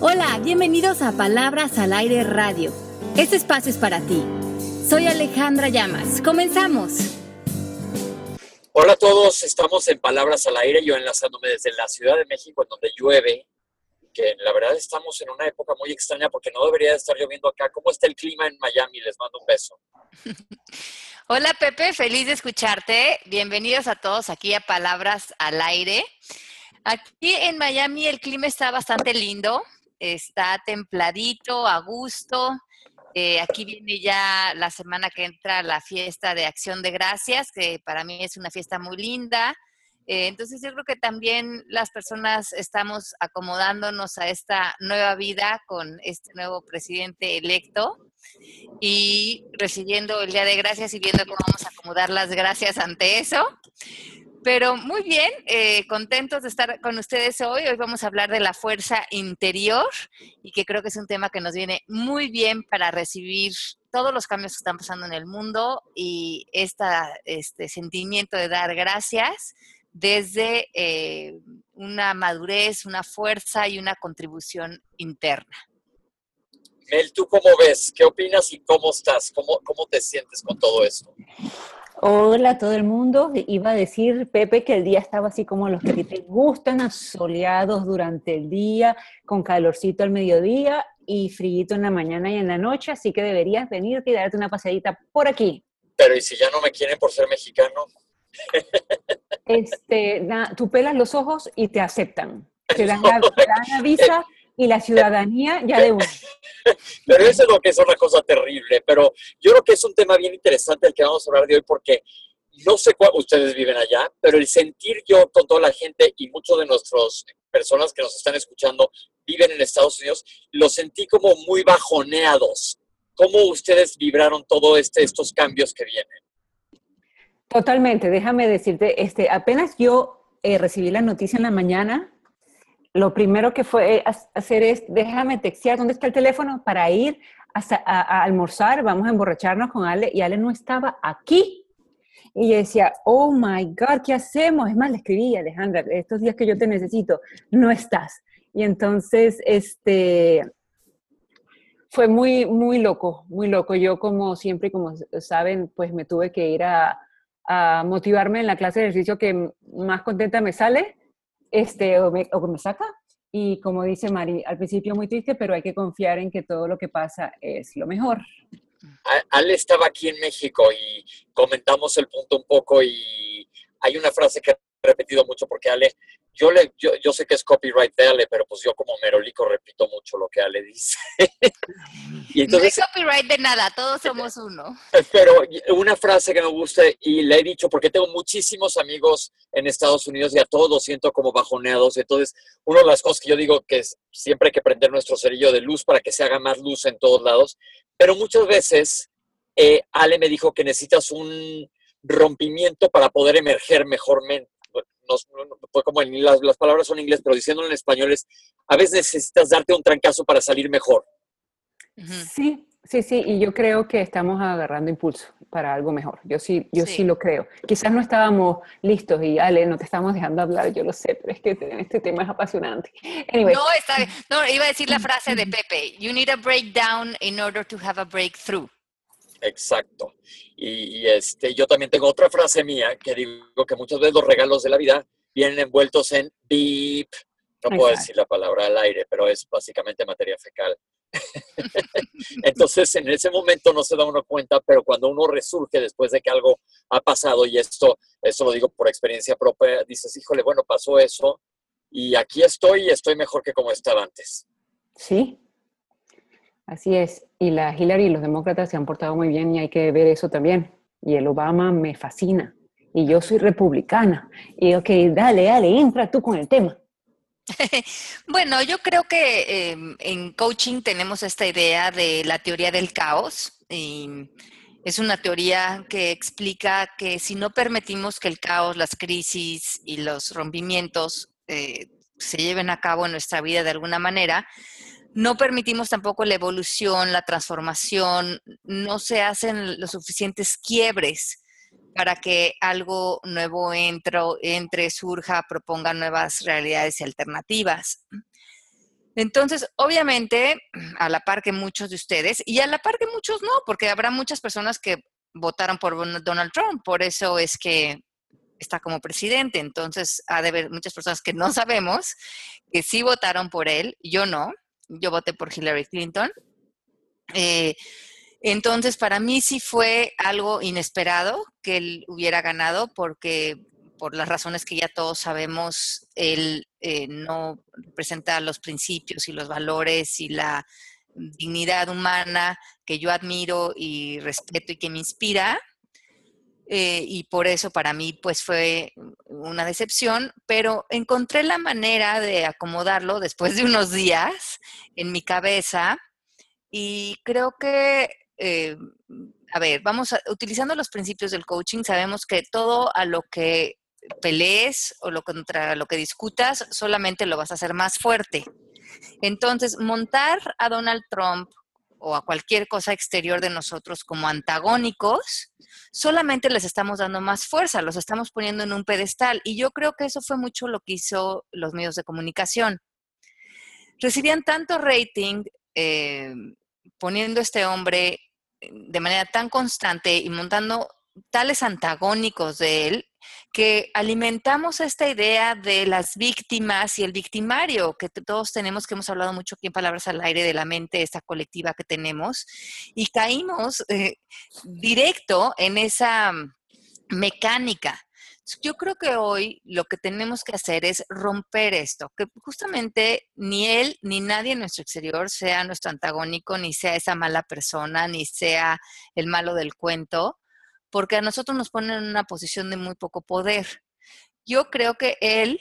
Hola, bienvenidos a Palabras al Aire Radio. Este espacio es para ti. Soy Alejandra Llamas. Comenzamos. Hola a todos, estamos en Palabras al Aire, yo enlazándome desde la Ciudad de México, en donde llueve, que la verdad estamos en una época muy extraña porque no debería estar lloviendo acá. ¿Cómo está el clima en Miami? Les mando un beso. Hola Pepe, feliz de escucharte. Bienvenidos a todos aquí a Palabras al Aire. Aquí en Miami el clima está bastante lindo, está templadito, a gusto. Eh, aquí viene ya la semana que entra la fiesta de Acción de Gracias, que para mí es una fiesta muy linda. Eh, entonces yo creo que también las personas estamos acomodándonos a esta nueva vida con este nuevo presidente electo y recibiendo el Día de Gracias y viendo cómo vamos a acomodar las gracias ante eso. Pero muy bien, eh, contentos de estar con ustedes hoy. Hoy vamos a hablar de la fuerza interior y que creo que es un tema que nos viene muy bien para recibir todos los cambios que están pasando en el mundo y esta, este sentimiento de dar gracias desde eh, una madurez, una fuerza y una contribución interna. Mel, ¿tú cómo ves? ¿Qué opinas y cómo estás? ¿Cómo, cómo te sientes con todo esto? Hola a todo el mundo. Iba a decir, Pepe, que el día estaba así como los que te gustan, asoleados durante el día, con calorcito al mediodía y frío en la mañana y en la noche, así que deberías venirte y darte una pasadita por aquí. Pero ¿y si ya no me quieren por ser mexicano? Este, tú pelas los ojos y te aceptan. Te dan, la, visa y la ciudadanía ya de uno. Pero eso es lo que es una cosa terrible. Pero yo creo que es un tema bien interesante el que vamos a hablar de hoy porque no sé cuál ustedes viven allá, pero el sentir yo con toda la gente y muchos de nuestras personas que nos están escuchando viven en Estados Unidos, lo sentí como muy bajoneados. ¿Cómo ustedes vibraron todos este, estos cambios que vienen? Totalmente, déjame decirte, este, apenas yo eh, recibí la noticia en la mañana, lo primero que fue hacer es, déjame textear, ¿dónde está el teléfono? Para ir a, almorzar, vamos a emborracharnos con Ale, y Ale no estaba aquí. Y yo decía, oh my God, ¿qué hacemos? Es más, le escribí, Alejandra, estos días que yo te necesito, no estás. Y entonces, este, fue muy, muy loco, muy loco. Yo, como siempre, como saben, pues me tuve que ir a, a motivarme en la clase de ejercicio que más contenta me sale este, o, me, o me saca. Y como dice Mari, al principio muy triste, pero hay que confiar en que todo lo que pasa es lo mejor. Ale estaba aquí en México y comentamos el punto un poco y hay una frase que he repetido mucho porque Ale yo, le, yo, yo, sé que es copyright de Ale, pero pues yo como merolico repito mucho lo que Ale dice. y entonces, no hay copyright de nada, todos somos uno. Pero una frase que me gusta y le he dicho porque tengo muchísimos amigos en Estados Unidos y a todos siento como bajoneados. Entonces, una de las cosas que yo digo que es, siempre hay que prender nuestro cerillo de luz para que se haga más luz en todos lados. Pero muchas veces eh, Ale me dijo que necesitas un rompimiento para poder emerger mejormente fue como en, las, las, palabras son en inglés, pero diciéndolo en español es, a veces necesitas darte un trancazo para salir mejor. Sí, sí, sí, y yo creo que estamos agarrando impulso para algo mejor. Yo sí, yo sí, lo creo. Quizás no estábamos listos y Ale, no te estamos dejando hablar, yo lo sé, pero es que este tema es apasionante. No, está No, iba a decir la frase de Pepe, you need a breakdown in order to have a breakthrough. Exacto. Y, este, yo también tengo otra frase mía que digo que muchas veces los regalos de la vida vienen envueltos en beep. No puedo decir la palabra al aire, pero es básicamente materia fecal. Entonces, en ese momento no se da uno cuenta, pero cuando uno resurge después de que algo ha pasado, y esto, esto lo digo por experiencia propia, dices, híjole, bueno, pasó eso, y aquí estoy y estoy mejor que como estaba antes. Sí, Así es. Y la Hillary y los demócratas se han portado muy bien y hay que ver eso también. Y el Obama me fascina. Y yo soy republicana. Y ok, dale, dale, entra tú con el tema. bueno, yo creo que em, en coaching tenemos esta idea de la teoría del caos. Y es una teoría que explica que si no permitimos que el caos, las crisis y los rompimientos eh, se lleven a cabo en nuestra vida de alguna manera, no permitimos tampoco la evolución, la transformación, no se hacen los suficientes quiebres para que algo nuevo entre, entre surja, proponga nuevas realidades y alternativas. Entonces, obviamente, a la par que muchos de ustedes, y a la par que muchos no, porque habrá muchas personas que votaron por Donald Trump, por eso es que está como presidente. Entonces, ha de haber muchas personas que no sabemos que sí votaron por él, yo no, yo voté por Hillary Clinton. Eh, entonces, para mí sí fue algo inesperado que él hubiera ganado porque por las razones que ya todos sabemos, él eh, no representa los principios y los valores y la dignidad humana que yo admiro y respeto y que me inspira. Eh, y por eso para mí pues fue una decepción, pero encontré la manera de acomodarlo después de unos días en mi cabeza y creo que, eh, a ver, vamos a, utilizando los principios del coaching, sabemos que todo a lo que pelees o lo contra lo que discutas solamente lo vas a hacer más fuerte. Entonces, montar a Donald Trump o a cualquier cosa exterior de nosotros como antagónicos, solamente les estamos dando más fuerza, los estamos poniendo en un pedestal. Y yo creo que eso fue mucho lo que hizo los medios de comunicación. Recibían tanto rating eh, poniendo este hombre de manera tan constante y montando tales antagónicos de él que alimentamos esta idea de las víctimas y el victimario que todos tenemos, que hemos hablado mucho aquí en Palabras al Aire de la mente, esta colectiva que tenemos, y caímos eh, directo en esa mecánica. Yo creo que hoy lo que tenemos que hacer es romper esto, que justamente ni él ni nadie en nuestro exterior sea nuestro antagónico, ni sea esa mala persona, ni sea el malo del cuento, porque a nosotros nos ponen en una posición de muy poco poder. Yo creo que él,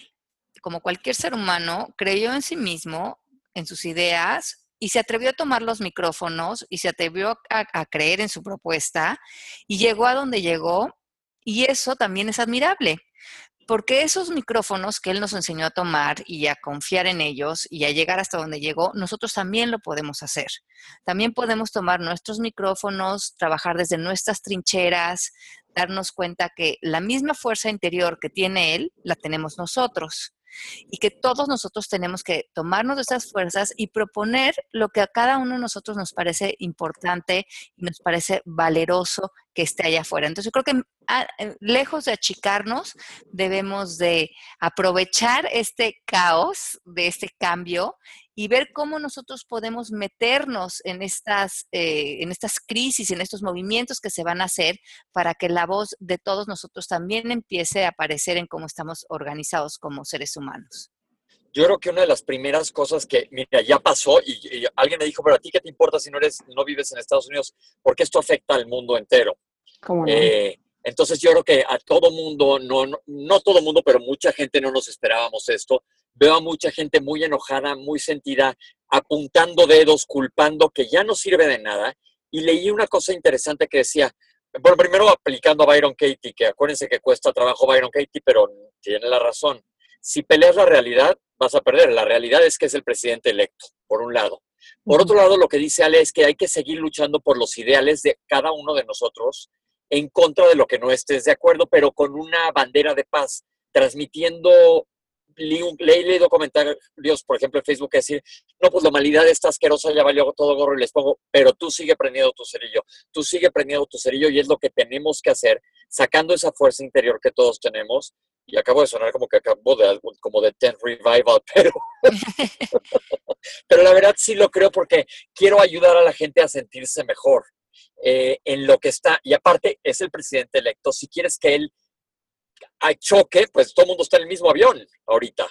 como cualquier ser humano, creyó en sí mismo, en sus ideas, y se atrevió a tomar los micrófonos y se atrevió a, creer en su propuesta y llegó a donde llegó, y eso también es admirable porque esos micrófonos que él nos enseñó a tomar y a confiar en ellos y a llegar hasta donde llegó, nosotros también lo podemos hacer. También podemos tomar nuestros micrófonos, trabajar desde nuestras trincheras, darnos cuenta que la misma fuerza interior que tiene él, la tenemos nosotros y que todos nosotros tenemos que tomarnos de esas fuerzas y proponer lo que a cada uno de nosotros nos parece importante y nos parece valeroso que esté allá afuera. Entonces, yo creo que ah, eh, lejos de achicarnos, debemos de aprovechar este caos, de este cambio y ver cómo nosotros podemos meternos en estas, eh, en estas crisis, en estos movimientos que se van a hacer para que la voz de todos nosotros también empiece a aparecer en cómo estamos organizados como seres humanos. Yo creo que una de las primeras cosas que, mira, ya pasó y, alguien me dijo, pero a ti qué te importa si no eres, no vives en Estados Unidos, porque esto afecta al mundo entero. ¿Cómo no? Eh, entonces yo creo que a todo mundo, no, no, no todo mundo, pero mucha gente no nos esperábamos esto veo a mucha gente muy enojada, muy sentida, apuntando dedos, culpando, que ya no sirve de nada. Y leí una cosa interesante que decía, bueno, primero aplicando a Byron Katie, que acuérdense que cuesta trabajo Byron Katie, pero tiene la razón. Si peleas la realidad, vas a perder. La realidad es que es el presidente electo, por un lado. Por otro lado, lo que dice Ale es que hay que seguir luchando por los ideales de cada uno de nosotros en contra de lo que no estés de acuerdo, pero con una bandera de paz, transmitiendo leí, leído comentarios, por ejemplo, en Facebook, que decir, no, pues la humanidad está asquerosa, ya valió todo gorro y les pongo, pero tú sigue prendiendo tu cerillo, tú sigue prendiendo tu cerillo y es lo que tenemos que hacer, sacando esa fuerza interior que todos tenemos. Y acabo de sonar como que acabo de, como de Ten Revival, pero, pero la verdad sí lo creo porque quiero ayudar a la gente a sentirse mejor eh, en lo que está. Y aparte, es el presidente electo. Si quieres que él hay choque, pues todo el mundo está en el mismo avión ahorita.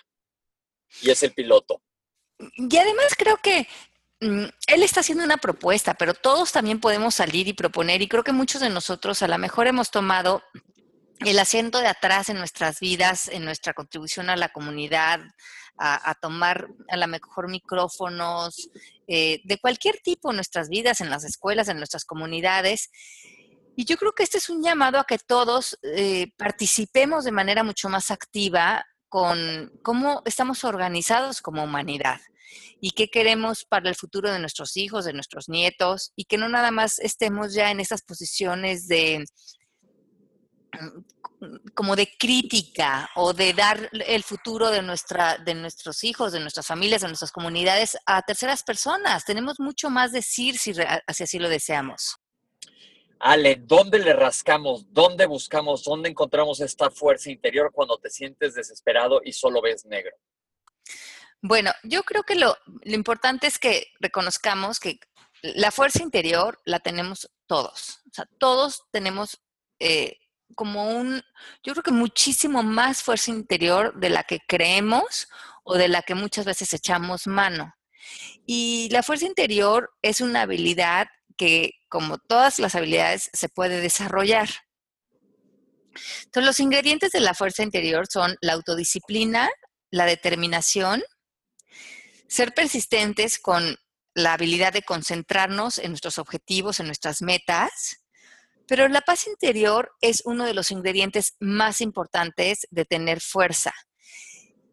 Y es el piloto. Y además creo que mm, él está haciendo una propuesta, pero todos también podemos salir y proponer. Y creo que muchos de nosotros a lo mejor hemos tomado el asiento de atrás en nuestras vidas, en nuestra contribución a la comunidad, a, tomar a lo mejor micrófonos eh, de cualquier tipo en nuestras vidas, en las escuelas, en nuestras comunidades. Y yo creo que este es un llamado a que todos eh, participemos de manera mucho más activa con cómo estamos organizados como humanidad y qué queremos para el futuro de nuestros hijos, de nuestros nietos, y que no nada más estemos ya en esas posiciones de como de crítica o de dar el futuro de, nuestra, de nuestros hijos, de nuestras familias, de nuestras comunidades a terceras personas. Tenemos mucho más decir si así lo deseamos. Ale, ¿dónde le rascamos? ¿Dónde buscamos? ¿Dónde encontramos esta fuerza interior cuando te sientes desesperado y solo ves negro? Bueno, yo creo que lo, importante es que reconozcamos que la fuerza interior la tenemos todos. O sea, todos tenemos eh, como un, yo creo que muchísimo más fuerza interior de la que creemos o de la que muchas veces echamos mano. Y la fuerza interior es una habilidad que, como todas las habilidades, se puede desarrollar. Entonces, los ingredientes de la fuerza interior son la autodisciplina, la determinación, ser persistentes con la habilidad de concentrarnos en nuestros objetivos, en nuestras metas, pero la paz interior es uno de los ingredientes más importantes de tener fuerza.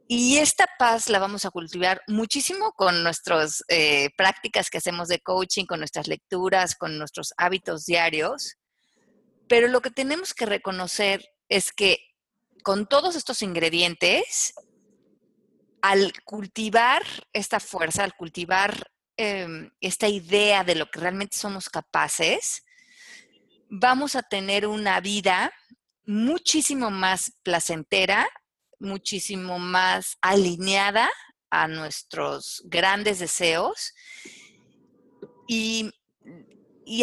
Y esta paz la vamos a cultivar muchísimo con nuestras eh, prácticas que hacemos de coaching, con nuestras lecturas, con nuestros hábitos diarios. Pero lo que tenemos que reconocer es que con todos estos ingredientes, al cultivar esta fuerza, al cultivar em, esta idea de lo que realmente somos capaces, vamos a tener una vida muchísimo más placentera, muchísimo más alineada a nuestros grandes deseos y,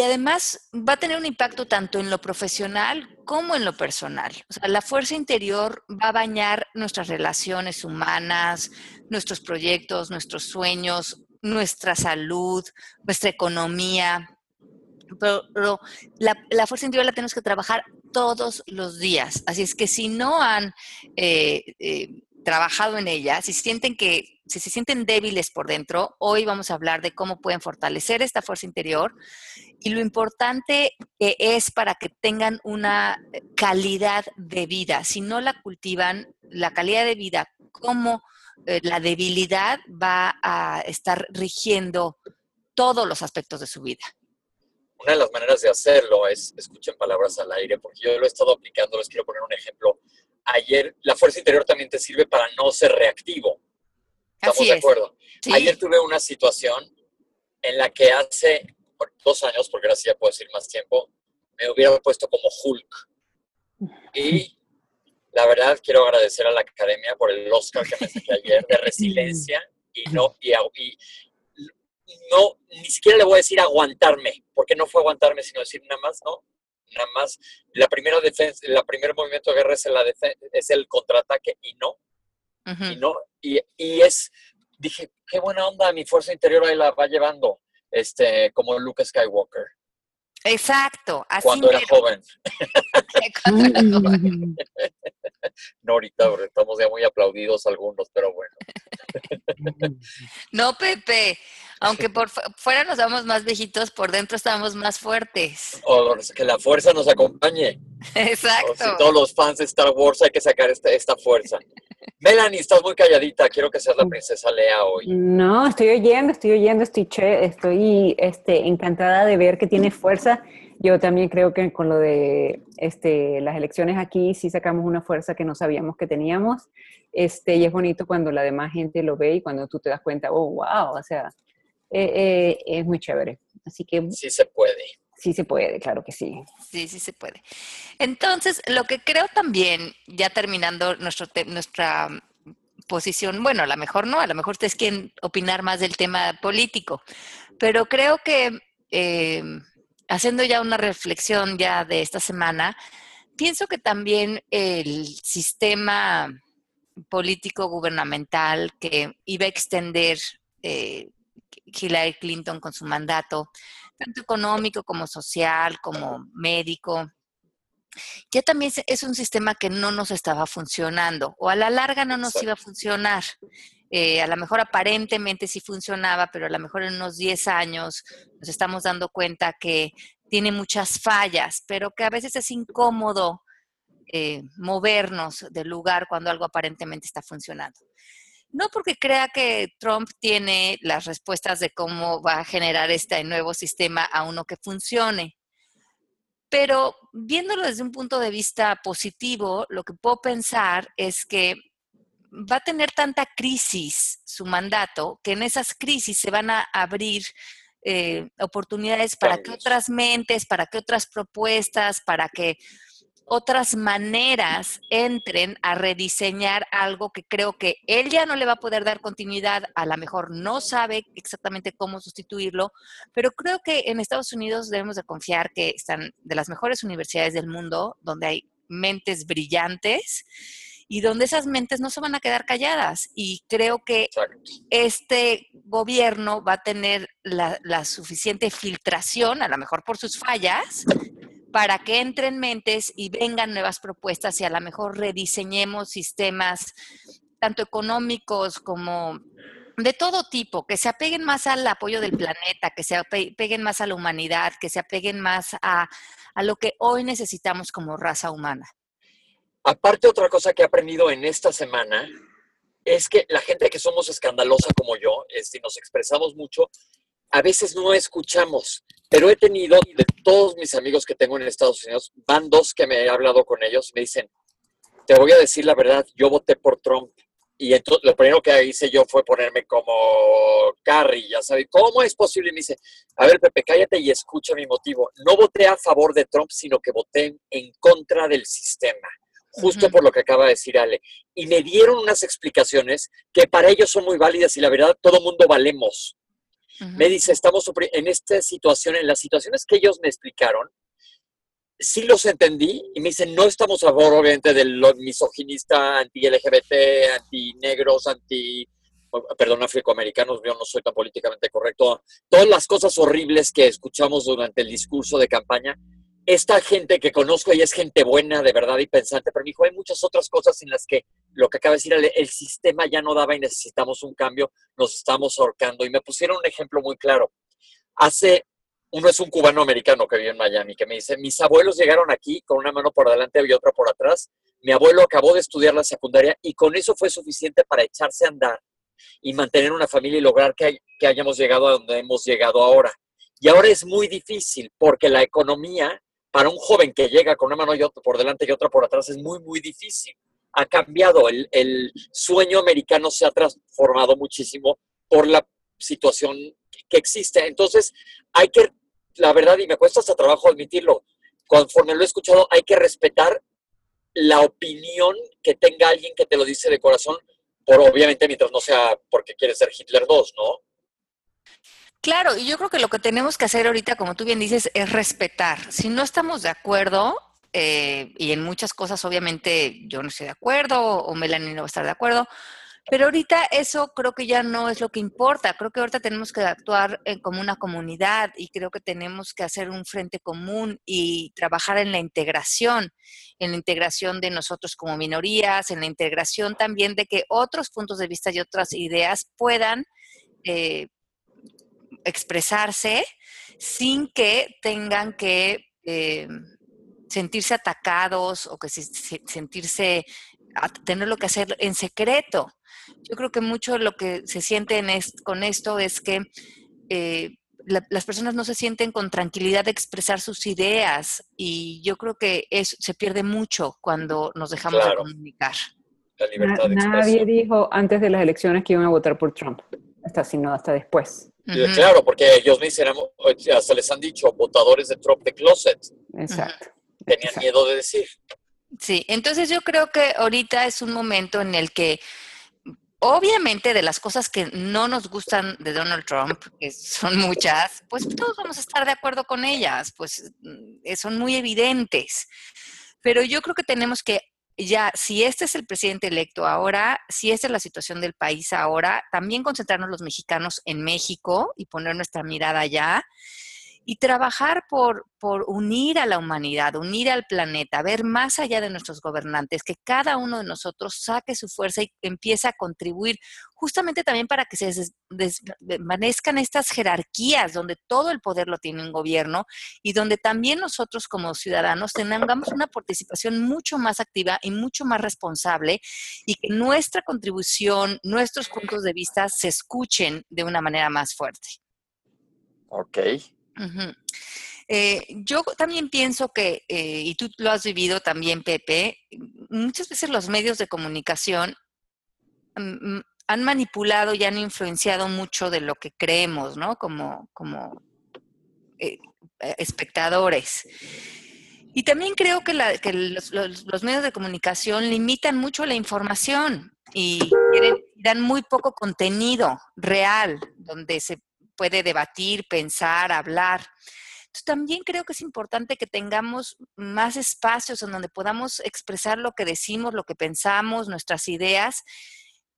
además va a tener un impacto tanto en lo profesional como en lo personal. La fuerza interior va a bañar nuestras relaciones humanas, nuestros proyectos, nuestros sueños, nuestra salud, nuestra economía, pero, la, fuerza interior la tenemos que trabajar todos los días. Así es que si no han eh, eh, trabajado en ella, si sienten que, si se sienten débiles por dentro, hoy vamos a hablar de cómo pueden fortalecer esta fuerza interior y lo importante es para que tengan una calidad de vida. Si no la cultivan, la calidad de vida como eh, la debilidad va a estar rigiendo todos los aspectos de su vida una de las maneras de hacerlo es escuchen palabras al aire, porque yo lo he estado aplicando, les quiero poner un ejemplo. Ayer, la fuerza interior también te sirve para no ser reactivo. ¿Estamos de acuerdo? Ayer tuve una situación en la que hace dos años, porque ahora sí ya puedo decir más tiempo, me hubiera puesto como Hulk. Y la verdad quiero agradecer a la academia por el Oscar que me saqué ayer de resiliencia y no y, y, no, ni siquiera le voy a decir aguantarme, porque no fue aguantarme, sino decir nada más, ¿no? Nada más, la primera defensa, el primer movimiento de guerra es, la es el contraataque y no. Y no, y, y, es, dije, qué buena onda, mi fuerza interior ahí la va llevando, este, como Luke Skywalker. Exacto. Así cuando era joven. cuando era joven. no, ahorita estamos ya muy aplaudidos algunos, pero bueno. no, Pepe. Aunque por fuera nos damos más viejitos, por dentro estamos más fuertes. O que la fuerza nos acompañe. Exacto. si todos los fans de Star Wars hay que sacar esta, esta fuerza. Melanie, estás muy calladita. Quiero que seas la princesa Lea hoy. No, estoy oyendo, estoy oyendo, estoy, estoy este, encantada de ver que tiene fuerza. Yo también creo que con lo de este, las elecciones aquí sí sacamos una fuerza que no sabíamos que teníamos. Este, y es bonito cuando la demás gente lo ve y cuando tú te das cuenta, oh, wow, o sea, eh, eh, es muy chévere. Así que... Sí se puede. Sí se puede, claro que sí. Sí, sí se puede. Entonces, lo que creo también, ya terminando nuestro nuestra posición, bueno, a lo mejor no, a lo mejor ustedes quieren opinar más del tema político, pero creo que eh, haciendo ya una reflexión ya de esta semana, pienso que también el sistema político gubernamental que iba a extender eh, Hillary Clinton con su mandato, tanto económico como social, como médico. Ya también es un sistema que no nos estaba funcionando o a la larga no nos iba a funcionar. Eh, a lo mejor aparentemente sí funcionaba, pero a lo mejor en unos 10 años nos estamos dando cuenta que tiene muchas fallas, pero que a veces es incómodo eh, movernos del lugar cuando algo aparentemente está funcionando. No porque crea que Trump tiene las respuestas de cómo va a generar este nuevo sistema a uno que funcione, Pero viéndolo desde un punto de vista positivo, lo que puedo pensar es que va a tener tanta crisis su mandato que en esas crisis se van a abrir eh, oportunidades para que otras mentes, para que otras propuestas, para que otras maneras entren a rediseñar algo que creo que él ya no le va a poder dar continuidad, a lo mejor no sabe exactamente cómo sustituirlo, pero creo que en Estados Unidos debemos de confiar que están de las mejores universidades del mundo, donde hay mentes brillantes y donde esas mentes no se van a quedar calladas. Y creo que este gobierno va a tener la, la, suficiente filtración, a lo mejor por sus fallas, para que entren mentes y vengan nuevas propuestas y a lo mejor rediseñemos sistemas tanto económicos como de todo tipo, que se apeguen más al apoyo del planeta, que se apeguen más a la humanidad, que se apeguen más a, a lo que hoy necesitamos como raza humana. Aparte, otra cosa que he aprendido en esta semana es que la gente que somos escandalosa como yo, este, nos expresamos mucho, a veces no escuchamos, pero he tenido de todos mis amigos que tengo en Estados Unidos, van dos que me he hablado con ellos, me dicen, te voy a decir la verdad, yo voté por Trump. Y entonces lo primero que hice yo fue ponerme como Carrie, ya sabes, ¿cómo es posible? Y me dice, a ver, Pepe, cállate y escucha mi motivo. No voté a favor de Trump, sino que voté en contra del sistema, justo por lo que acaba de decir Ale. Y me dieron unas explicaciones que para ellos son muy válidas y la verdad, todo mundo valemos. Me dice, estamos en esta situación, en las situaciones que ellos me explicaron, sí los entendí y me dicen, no estamos a favor, obviamente, del misoginista, anti-LGBT, anti-negros, anti, perdón, afroamericanos, yo no soy tan políticamente correcto, todas las cosas horribles que escuchamos durante el discurso de campaña, esta gente que conozco y es gente buena, de verdad y pensante, pero me dijo, hay muchas otras cosas en las que lo que acaba de decir, el, sistema ya no daba y necesitamos un cambio, nos estamos ahorcando. Y me pusieron un ejemplo muy claro. Hace, uno es un cubano americano que vive en Miami, que me dice, mis abuelos llegaron aquí con una mano por adelante y otra por atrás. Mi abuelo acabó de estudiar la secundaria y con eso fue suficiente para echarse a andar y mantener una familia y lograr que, que hayamos llegado a donde hemos llegado ahora. Y ahora es muy difícil porque la economía para un joven que llega con una mano y otra por delante y otra por atrás es muy, muy difícil. Ha cambiado, el, el sueño americano se ha transformado muchísimo por la situación que existe. Entonces, hay que, la verdad, y me cuesta hasta trabajo admitirlo, conforme lo he escuchado, hay que respetar la opinión que tenga alguien que te lo dice de corazón, por obviamente mientras no sea porque quiere ser Hitler 2, ¿no? Claro, y yo creo que lo que tenemos que hacer ahorita, como tú bien dices, es respetar. Si no estamos de acuerdo, eh, y en muchas cosas obviamente yo no estoy de acuerdo o Melanie no va a estar de acuerdo, pero ahorita eso creo que ya no es lo que importa. Creo que ahorita tenemos que actuar como una comunidad y creo que tenemos que hacer un frente común y trabajar en la integración, en la integración de nosotros como minorías, en la integración también de que otros puntos de vista y otras ideas puedan eh, expresarse sin que tengan que eh, sentirse atacados o que sentirse, tener lo que hacer en secreto. Yo creo que mucho lo que se siente con esto es que eh, las personas no se sienten con tranquilidad de expresar sus ideas y yo creo que eso se pierde mucho cuando nos dejamos de comunicar. Nadie dijo antes de las elecciones que iban a votar por Trump, hasta sino hasta después. Claro, porque ellos me hicieron, hasta les han dicho, votadores de Trump de closet. Exacto. Tenían miedo de decir. Sí, entonces yo creo que ahorita es un momento en el que obviamente de las cosas que no nos gustan de Donald Trump, que son muchas, pues todos vamos a estar de acuerdo con ellas, pues mm, son muy evidentes. Pero yo creo que tenemos que ya, si este es el presidente electo ahora, si esta es la situación del país ahora, también concentrarnos los mexicanos en México y poner nuestra mirada allá y trabajar por, por unir a la humanidad, unir al planeta, ver más allá de nuestros gobernantes, que cada uno de nosotros saque su fuerza y empiece a contribuir justamente también para que se desvanezcan estas jerarquías donde todo el poder lo tiene un gobierno y donde también nosotros como ciudadanos tengamos una participación mucho más activa y mucho más responsable y que nuestra contribución, nuestros puntos de vista se escuchen de una manera más fuerte. Ok, Eh, yo también pienso que, eh, y tú lo has vivido también, Pepe, muchas veces los medios de comunicación mm, mm, han manipulado y han influenciado mucho de lo que creemos, ¿no? Como, como eh, espectadores. Y también creo que, los, medios de comunicación limitan mucho la información y dan muy poco contenido real donde se puede debatir, pensar, hablar. Entonces, también creo que es importante que tengamos más espacios en donde podamos expresar lo que decimos, lo que pensamos, nuestras ideas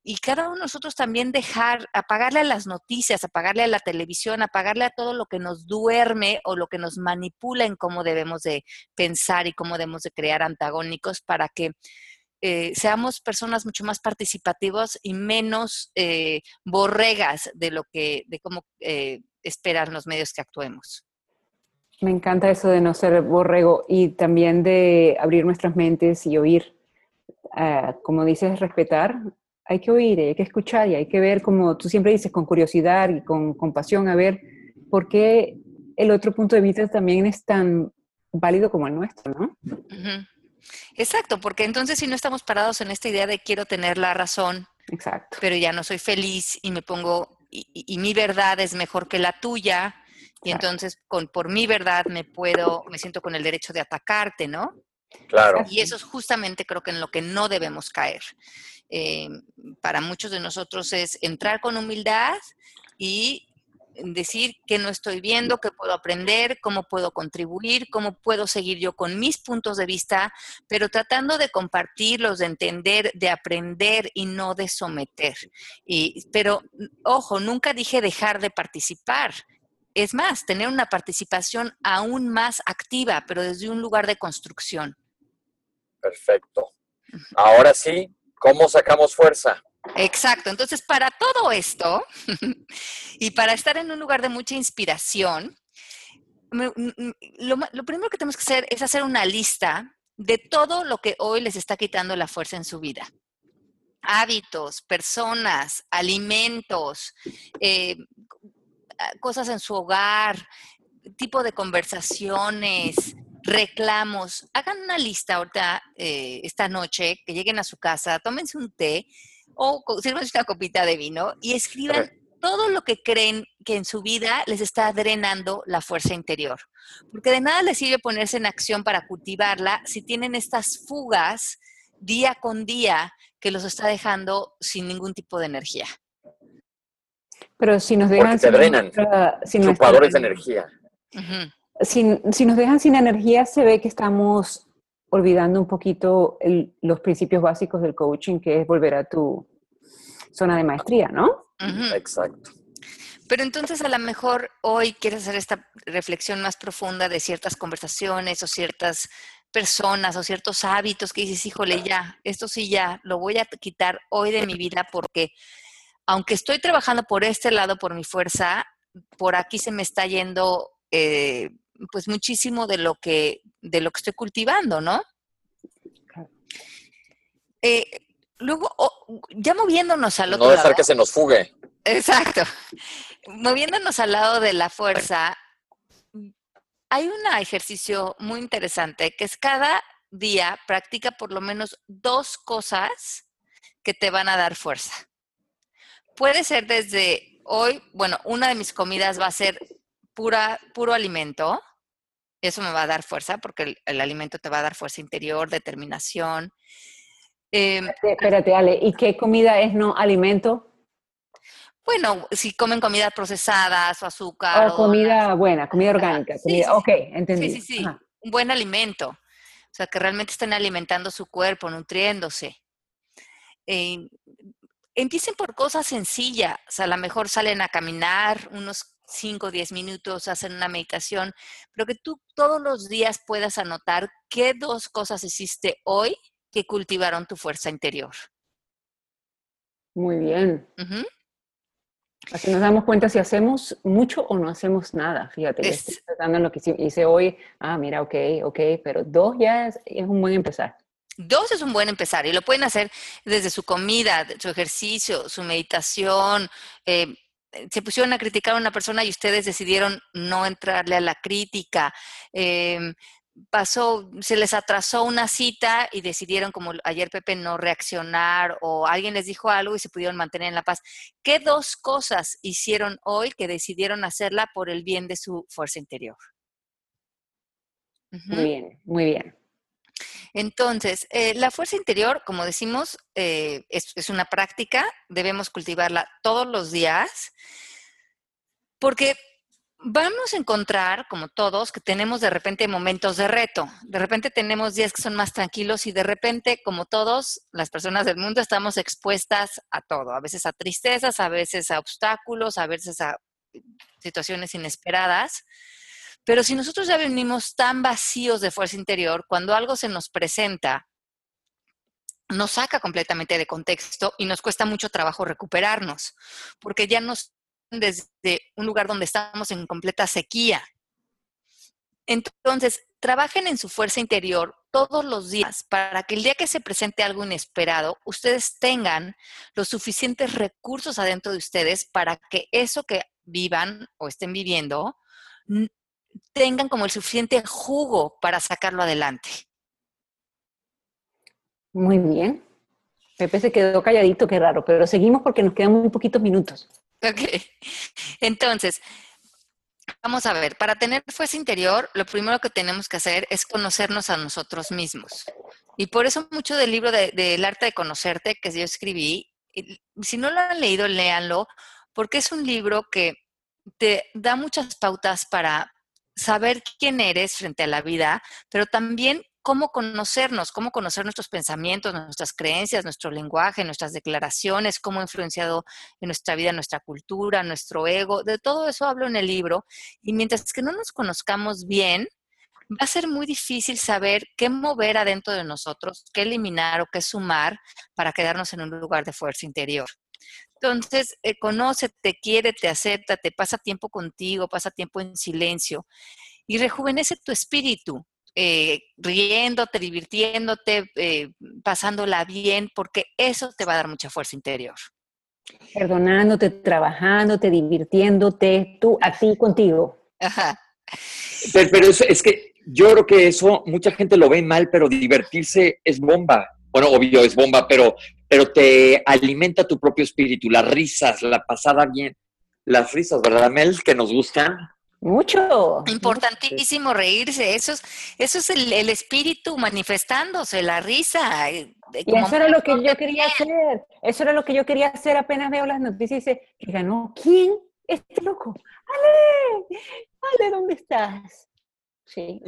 y cada uno de nosotros también dejar, apagarle a las noticias, apagarle a la televisión, apagarle a todo lo que nos duerme o lo que nos manipula en cómo debemos de pensar y cómo debemos de crear antagónicos para que eh, seamos personas mucho más participativas y menos eh, borregas de lo que, de cómo eh, esperan los medios que actuemos. Me encanta eso de no ser borrego y también de abrir nuestras mentes y oír. Ah, como dices, respetar hay que oír, hay que escuchar y hay que ver, como tú siempre dices, con curiosidad y con compasión, a ver por qué el otro punto de vista también es tan válido como el nuestro, ¿no? Exacto, porque entonces si no estamos parados en esta idea de quiero tener la razón, Exacto. pero ya no soy feliz y me pongo, y, mi verdad es mejor que la tuya, y entonces con, por mi verdad me puedo, me siento con el derecho de atacarte, ¿no? Claro. Y eso es justamente creo que en lo que no debemos caer. Eh, para muchos de nosotros es entrar con humildad y decir que no estoy viendo, que puedo aprender, cómo puedo contribuir, cómo puedo seguir yo con mis puntos de vista, pero tratando de compartirlos, de entender, de aprender y no de someter. Y, pero, ojo, nunca dije dejar de participar. Es más, tener una participación aún más activa, pero desde un lugar de construcción. Perfecto. Ahora sí, ¿Cómo sacamos fuerza? Exacto. Entonces, para todo esto y para estar en un lugar de mucha inspiración, lo, primero que tenemos que hacer es hacer una lista de todo lo que hoy les está quitando la fuerza en su vida. Hábitos, personas, alimentos, eh, cosas en su hogar, tipo de conversaciones, reclamos, hagan una lista ahorita, eh, esta noche, que lleguen a su casa, tómense un té o sírvanse una copita de vino y escriban todo lo que creen que en su vida les está drenando la fuerza interior. Porque de nada les sirve ponerse en acción para cultivarla si tienen estas fugas día con día que los está dejando sin ningún tipo de energía. Pero si nos dejan... Chupadores de energía si, nos dejan sin energía, se ve que estamos olvidando un poquito los principios básicos del coaching, que es volver a tu zona de maestría, ¿no? Exacto. Pero entonces a lo mejor hoy quieres hacer esta reflexión más profunda de ciertas conversaciones o ciertas personas o ciertos hábitos que dices, híjole, ya, esto sí ya, lo voy a quitar hoy de mi vida porque aunque estoy trabajando por este lado, por mi fuerza, por aquí se me está yendo eh, pues muchísimo de lo que, de lo que estoy cultivando, ¿no? Eh, luego, ya moviéndonos al otro lado. No dejar que se nos fugue. Exacto. Moviéndonos al lado de la fuerza, hay un ejercicio muy interesante que es cada día practica por lo menos dos cosas que te van a dar fuerza. Puede ser desde hoy, bueno, una de mis comidas va a ser pura, puro alimento, eso me va a dar fuerza porque el, alimento te va a dar fuerza interior, determinación. Em, espérate, Ale, ¿y qué comida es no alimento? Bueno, si comen comidas procesadas o azúcar. O, comida buena, comida orgánica. Ok, entendí. Sí, sí, sí. Un buen alimento. O sea, que realmente estén alimentando su cuerpo, nutriéndose. Em, empiecen por cosas sencillas. O sea, a lo mejor salen a caminar unos 5 o 10 minutos, hacer una meditación, pero que tú todos los días puedas anotar qué dos cosas hiciste hoy que cultivaron tu fuerza interior. Muy bien. Así nos damos cuenta si hacemos mucho o no hacemos nada. Fíjate, estoy tratando en lo que hice hoy. Ah, mira, ok, ok, pero dos ya es, un buen empezar. Dos es un buen empezar y lo pueden hacer desde su comida, su ejercicio, su meditación, eh, se pusieron a criticar a una persona y ustedes decidieron no entrarle a la crítica. Em, pasó, se les atrasó una cita y decidieron, como ayer Pepe, no reaccionar o alguien les dijo algo y se pudieron mantener en la paz. ¿Qué dos cosas hicieron hoy que decidieron hacerla por el bien de su fuerza interior? Muy bien, muy bien. Entonces, eh, la fuerza interior, como decimos, eh, es, una práctica, debemos cultivarla todos los días, porque vamos a encontrar, como todos, que tenemos de repente momentos de reto. De repente tenemos días que son más tranquilos y de repente, como todos, las personas del mundo estamos expuestas a todo, a veces a tristezas, a veces a obstáculos, a veces a situaciones inesperadas. Pero si nosotros ya venimos tan vacíos de fuerza interior, cuando algo se nos presenta, nos saca completamente de contexto y nos cuesta mucho trabajo recuperarnos, porque ya nos desde un lugar donde estamos en completa sequía. Entonces, trabajen en su fuerza interior todos los días para que el día que se presente algo inesperado, ustedes tengan los suficientes recursos adentro de ustedes para que eso que vivan o estén viviendo tengan como el suficiente jugo para sacarlo adelante. Muy bien. Pepe se quedó calladito, qué raro, pero seguimos porque nos quedan muy poquitos minutos. Ok. Entonces, vamos a ver, para tener fuerza interior, lo primero que tenemos que hacer es conocernos a nosotros mismos. Y por eso mucho del libro del de, arte de conocerte que yo escribí, si no lo han leído, léanlo, porque es un libro que te da muchas pautas para saber quién eres frente a la vida, pero también cómo conocernos, cómo conocer nuestros pensamientos, nuestras creencias, nuestro lenguaje, nuestras declaraciones, cómo ha influenciado en nuestra vida, nuestra cultura, nuestro ego. De todo eso hablo en el libro. Y mientras que no nos conozcamos bien, va a ser muy difícil saber qué mover adentro de nosotros, qué eliminar o qué sumar para quedarnos en un lugar de fuerza interior. Entonces, eh, conócete, quiere, te acepta, te pasa tiempo contigo, pasa tiempo en silencio y rejuvenece tu espíritu, eh, riéndote, divirtiéndote, eh, pasándola bien, porque eso te va a dar mucha fuerza interior. Perdonándote, trabajándote, divirtiéndote, tú, a ti, contigo. Ajá. Pero, pero es que yo creo que eso mucha gente lo ve mal, pero divertirse es bomba. Bueno, obvio es bomba, pero pero te alimenta tu propio espíritu, las risas, la pasada bien, las risas, ¿verdad, Mel? Que nos gustan. Mucho. Importantísimo reírse, eso es, eso es el, espíritu manifestándose, la risa. Eh, y eso era lo que yo quería hacer, eso era lo que yo quería hacer apenas veo las noticias y dice, que ganó, ¿quién? Este loco. Ale, Ale, ¿dónde estás? Sí.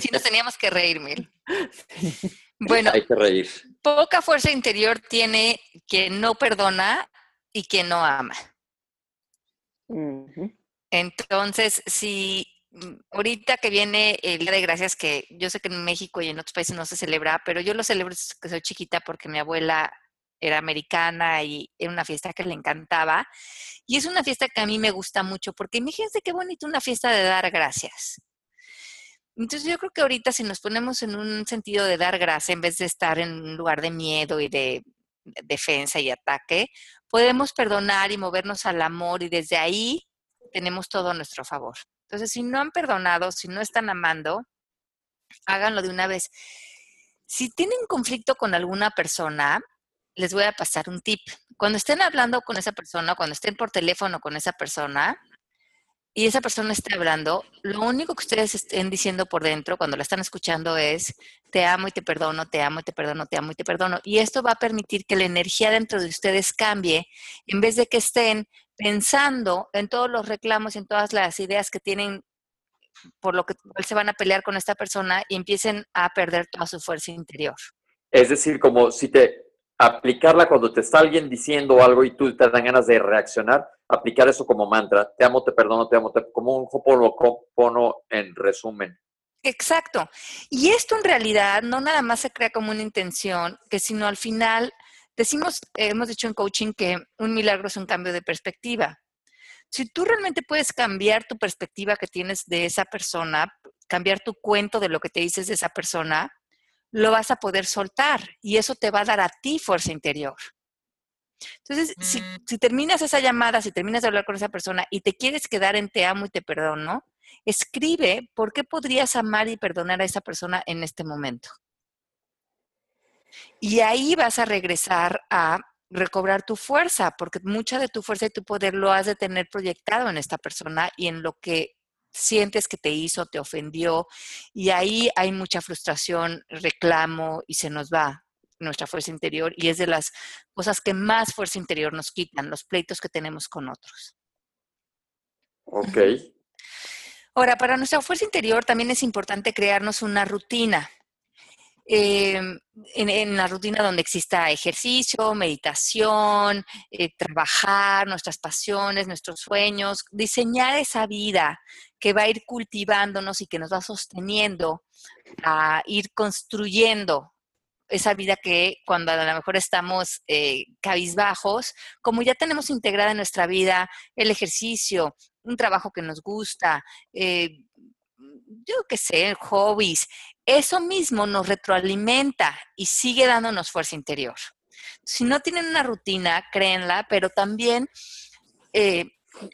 Sí, nos teníamos que reír, Mel. Bueno, hay que reír. Poca fuerza interior tiene quien no perdona y quien no ama. Entonces, si ahorita que viene el Día de Gracias, que yo sé que en México y en otros países no se celebra, pero yo lo celebro desde que soy chiquita porque mi abuela era americana y era una fiesta que le encantaba. Y es una fiesta que a mí me gusta mucho porque imagínense qué bonito una fiesta de dar gracias. Entonces yo creo que ahorita si nos ponemos en un sentido de dar gracia en vez de estar en un lugar de miedo y de defensa y ataque, podemos perdonar y movernos al amor y desde ahí tenemos todo a nuestro favor. Entonces, si no han perdonado, si no están amando, háganlo de una vez. Si tienen conflicto con alguna persona, les voy a pasar un tip. Cuando estén hablando con esa persona, cuando estén por teléfono con esa persona, y esa persona está hablando, lo único que ustedes estén diciendo por dentro cuando la están escuchando es, te amo y te perdono, te amo y te perdono, te amo y te perdono. Y esto va a permitir que la energía dentro de ustedes cambie en vez de que estén pensando en todos los reclamos en todas las ideas que tienen por lo que se van a pelear con esta persona y empiecen a perder toda su fuerza interior. Es decir, como si te aplicarla cuando te está alguien diciendo algo y tú te dan ganas de reaccionar, aplicar eso como mantra. Te amo, te perdono, te amo, te, como un hoponopono en resumen. Exacto. Y esto en realidad no nada más se crea como una intención, que sino al final decimos, hemos dicho en coaching que un milagro es un cambio de perspectiva. Si tú realmente puedes cambiar tu perspectiva que tienes de esa persona, cambiar tu cuento de lo que te dices de esa persona, lo vas a poder soltar y eso te va a dar a ti fuerza interior. Entonces, si, si, terminas esa llamada, si terminas de hablar con esa persona y te quieres quedar en te amo y te perdono, escribe por qué podrías amar y perdonar a esa persona en este momento. Y ahí vas a regresar a recobrar tu fuerza, porque mucha de tu fuerza y tu poder lo has de tener proyectado en esta persona y en lo que sientes que te hizo, te ofendió, y ahí hay mucha frustración, reclamo y se nos va nuestra fuerza interior y es de las cosas que más fuerza interior nos quitan, los pleitos que tenemos con otros. Ok. Ahora, para nuestra fuerza interior también es importante crearnos una rutina. Em, en, la rutina donde exista ejercicio, meditación, eh, trabajar nuestras pasiones, nuestros sueños, diseñar esa vida que va a ir cultivándonos y que nos va sosteniendo a ir construyendo esa vida que cuando a lo mejor estamos eh, cabizbajos, como ya tenemos integrada en nuestra vida el ejercicio, un trabajo que nos gusta, eh, yo qué sé, hobbies, eso mismo nos retroalimenta y sigue dándonos fuerza interior. Si no tienen una rutina, créenla, pero también eh,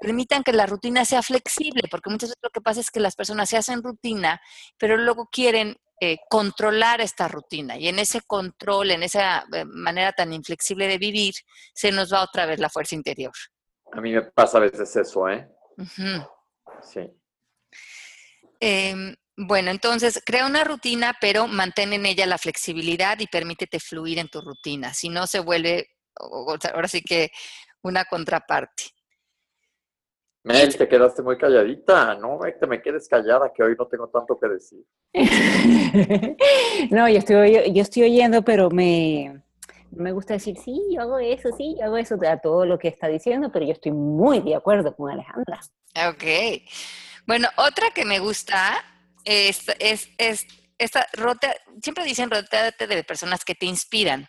permitan que la rutina sea flexible, porque muchas veces lo que pasa es que las personas se hacen rutina, pero luego quieren eh, controlar esta rutina. Y en ese control, en esa eh, manera tan inflexible de vivir, se nos va otra vez la fuerza interior. A mí me pasa a veces eso, ¿eh? Sí. Em, bueno, entonces crea una rutina, pero mantén en ella la flexibilidad y permítete fluir en tu rutina. Si no, se vuelve ahora sí que una contraparte. Mel, te quedaste muy calladita, no te me quedes callada, que hoy no tengo tanto que decir. no, yo estoy, yo estoy oyendo, pero me, me gusta decir, sí, yo hago eso, sí, yo hago eso, a todo lo que está diciendo, pero yo estoy muy de acuerdo con Alejandra. Ok. Bueno, otra que me gusta es, es, es esta, siempre dicen rodeate de personas que te inspiran.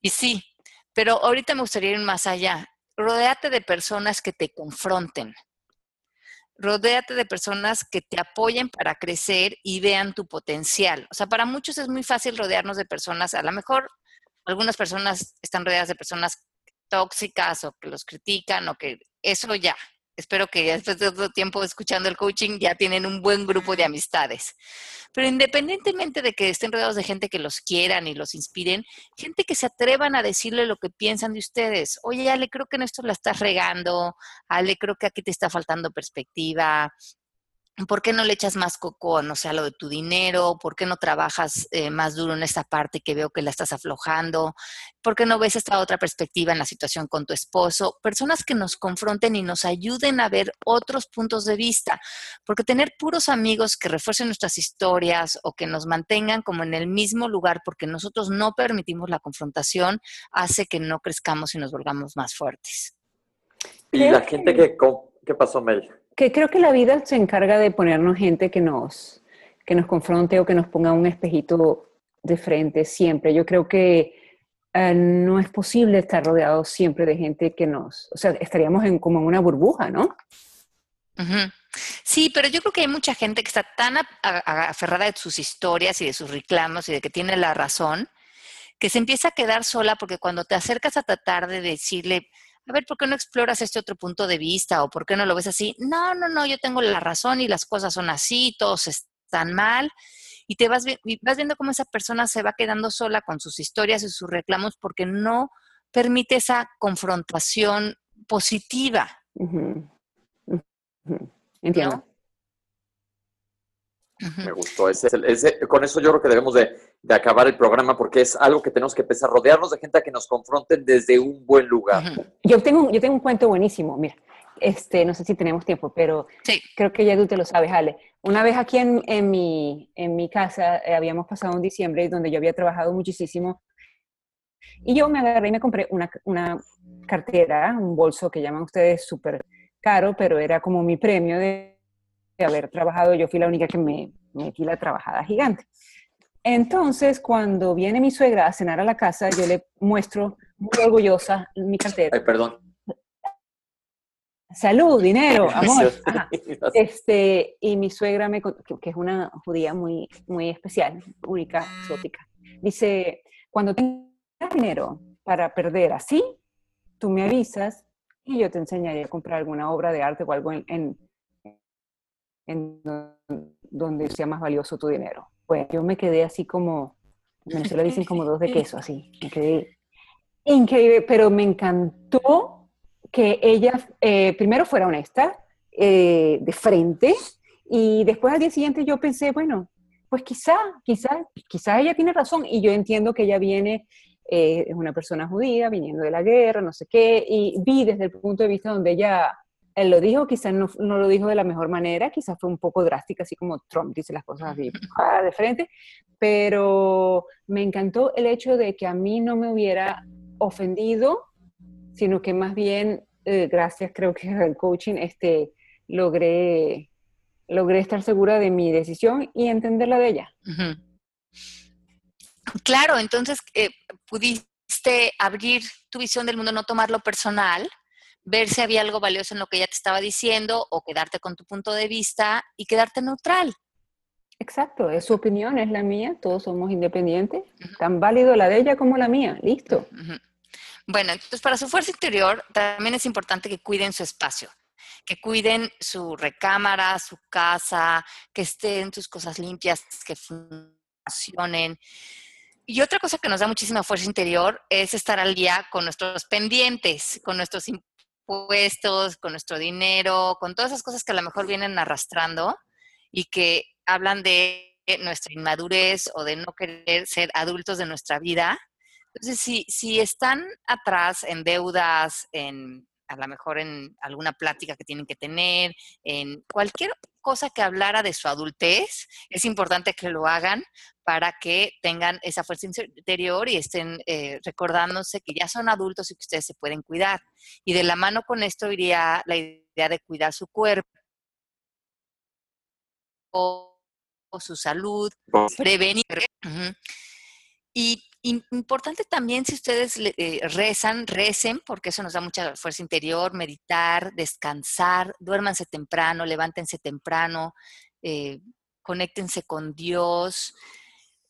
Y sí, pero ahorita me gustaría ir más allá. Rodéate de personas que te confronten. Rodéate de personas que te apoyen para crecer y vean tu potencial. O sea, para muchos es muy fácil rodearnos de personas, a lo mejor algunas personas están rodeadas de personas tóxicas o que los critican o que eso ya, espero que después de todo tiempo escuchando el coaching ya tienen un buen grupo de amistades. Pero independientemente de que estén rodeados de gente que los quieran y los inspiren, gente que se atrevan a decirle lo que piensan de ustedes. Oye, Ale, creo que en esto la estás regando. Ale, creo que aquí te está faltando perspectiva. ¿Por qué no le echas más coco, no sé, a lo de tu dinero? ¿Por qué no trabajas eh, más duro en esta parte que veo que la estás aflojando? ¿Por qué no ves esta otra perspectiva en la situación con tu esposo? Personas que nos confronten y nos ayuden a ver otros puntos de vista, porque tener puros amigos que refuercen nuestras historias o que nos mantengan como en el mismo lugar porque nosotros no permitimos la confrontación hace que no crezcamos y nos volvamos más fuertes. Y la gente que... ¿Qué pasó, Mel? Que creo que la vida se encarga de ponernos gente que nos, que nos confronte o que nos ponga un espejito de frente siempre. Yo creo que eh, no es posible estar rodeado siempre de gente que nos, o sea, estaríamos en, como en una burbuja, ¿no? Sí, pero yo creo que hay mucha gente que está tan aferrada de sus historias y de sus reclamos y de que tiene la razón, que se empieza a quedar sola porque cuando te acercas a tratar de decirle, a ver, ¿por qué no exploras este otro punto de vista o por qué no lo ves así? No, no, no, yo tengo la razón y las cosas son así, todos están mal. Y te vas, vas viendo cómo esa persona se va quedando sola con sus historias y sus reclamos porque no permite esa confrontación positiva. Entiendo. Me gustó. Ese, con eso yo creo que debemos de, acabar el programa porque es algo que tenemos que empezar, rodearnos de gente que nos confronten desde un buen lugar. Yo tengo, yo tengo un cuento buenísimo, mira, este, no sé si tenemos tiempo, pero creo que ya tú te lo sabes, Ale. Una vez aquí en, en, mi, en mi casa eh, habíamos pasado un diciembre donde yo había trabajado muchísimo y yo me agarré y me compré una, una cartera, un bolso que llaman ustedes súper caro, pero era como mi premio de haber trabajado, yo fui la única que me metí la trabajada gigante. Entonces, cuando viene mi suegra a cenar a la casa, yo le muestro muy orgullosa mi cartera. Ay, perdón. Salud, dinero, amor. Este, y mi suegra, me, que es una judía muy, muy especial, única, exótica, dice, cuando tengas dinero para perder así, tú me avisas y yo te enseñaría a comprar alguna obra de arte o algo en, en, donde sea más valioso tu dinero. Pues yo me quedé así como, en Venezuela dicen como dos de queso, así, me quedé increíble, pero me encantó que ella eh, primero fuera honesta, eh, de frente, y después al día siguiente yo pensé, bueno, pues quizá, quizá, quizá ella tiene razón y yo entiendo que ella viene, eh, es una persona judía, viniendo de la guerra, no sé qué, y vi desde el punto de vista donde ella él lo dijo, quizás no, no, lo dijo de la mejor manera, quizás fue un poco drástica, así como Trump dice las cosas así ah, de frente, pero me encantó el hecho de que a mí no me hubiera ofendido, sino que más bien, eh, gracias creo que al coaching, este, logré logré estar segura de mi decisión y entenderla de ella. Claro, entonces eh, pudiste abrir tu visión del mundo, no tomarlo personal, ver si había algo valioso en lo que ella te estaba diciendo o quedarte con tu punto de vista y quedarte neutral. Exacto, es su opinión, es la mía, todos somos independientes, tan válido la de ella como la mía, listo. Bueno, entonces para su fuerza interior también es importante que cuiden su espacio que cuiden su recámara, su casa, que estén sus cosas limpias, que funcionen. Y otra cosa que nos da muchísima fuerza interior es estar al día con nuestros pendientes, con nuestros impuestos, con nuestro dinero, con todas esas cosas que a lo mejor vienen arrastrando y que hablan de nuestra inmadurez o de no querer ser adultos de nuestra vida. Entonces, si, si están atrás en deudas, en a lo mejor en alguna plática que tienen que tener, en cualquier cosa que hablara de su adultez, es importante que lo hagan para que tengan esa fuerza interior y estén eh, recordándose que ya son adultos y que ustedes se pueden cuidar. Y de la mano con esto iría la idea de cuidar su cuerpo o, su salud, prevenir. Y importante también si ustedes eh, rezan, recen, porque eso nos da mucha fuerza interior, meditar, descansar, duérmanse temprano, levántense temprano, eh, conéctense con Dios,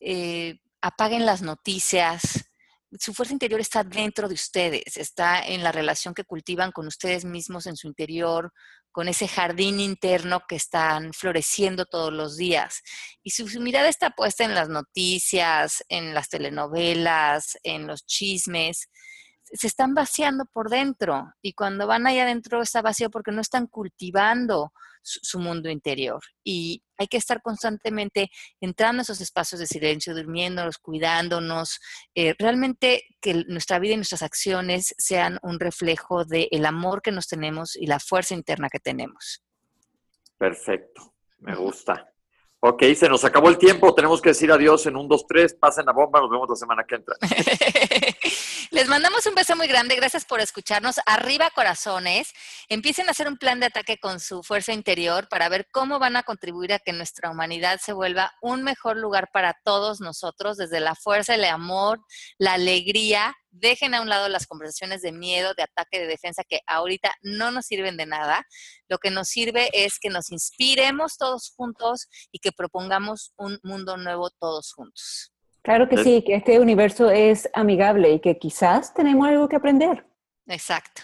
eh, apaguen las noticias, su fuerza interior está dentro de ustedes, está en la relación que cultivan con ustedes mismos en su interior, con ese jardín interno que están floreciendo todos los días. Y su, mirada está puesta en las noticias, en las telenovelas, en los chismes, se están vaciando por dentro y cuando van allá adentro está vacío porque no están cultivando su, mundo interior. Y hay que estar constantemente entrando a esos espacios de silencio, durmiéndonos, cuidándonos, eh, realmente que nuestra vida y nuestras acciones sean un reflejo del amor que nos tenemos y la fuerza interna que tenemos. Perfecto, me gusta. Ok, se nos acabó el tiempo, tenemos que decir adiós en un, dos, tres, pasen la bomba, nos vemos la semana que entra. Les mandamos un beso muy grande, gracias por escucharnos. Arriba corazones, empiecen a hacer un plan de ataque con su fuerza interior para ver cómo van a contribuir a que nuestra humanidad se vuelva un mejor lugar para todos nosotros, desde la fuerza, el amor, la alegría dejen a un lado las conversaciones de miedo, de ataque, de defensa, que ahorita no nos sirven de nada. Lo que nos sirve es que nos inspiremos todos juntos y que propongamos un mundo nuevo todos juntos. Claro que sí, que este universo es amigable y que quizás tenemos algo que aprender. Exacto.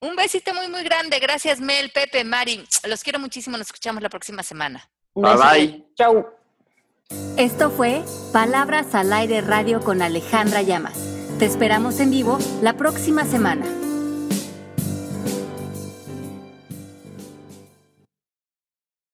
Un besito muy, muy grande. Gracias, Mel, Pepe, Mari. Los quiero muchísimo. Nos escuchamos la próxima semana. Bye bye. Chau. Esto fue Palabras al Aire Radio con Alejandra Llamas. Te esperamos en vivo la próxima semana.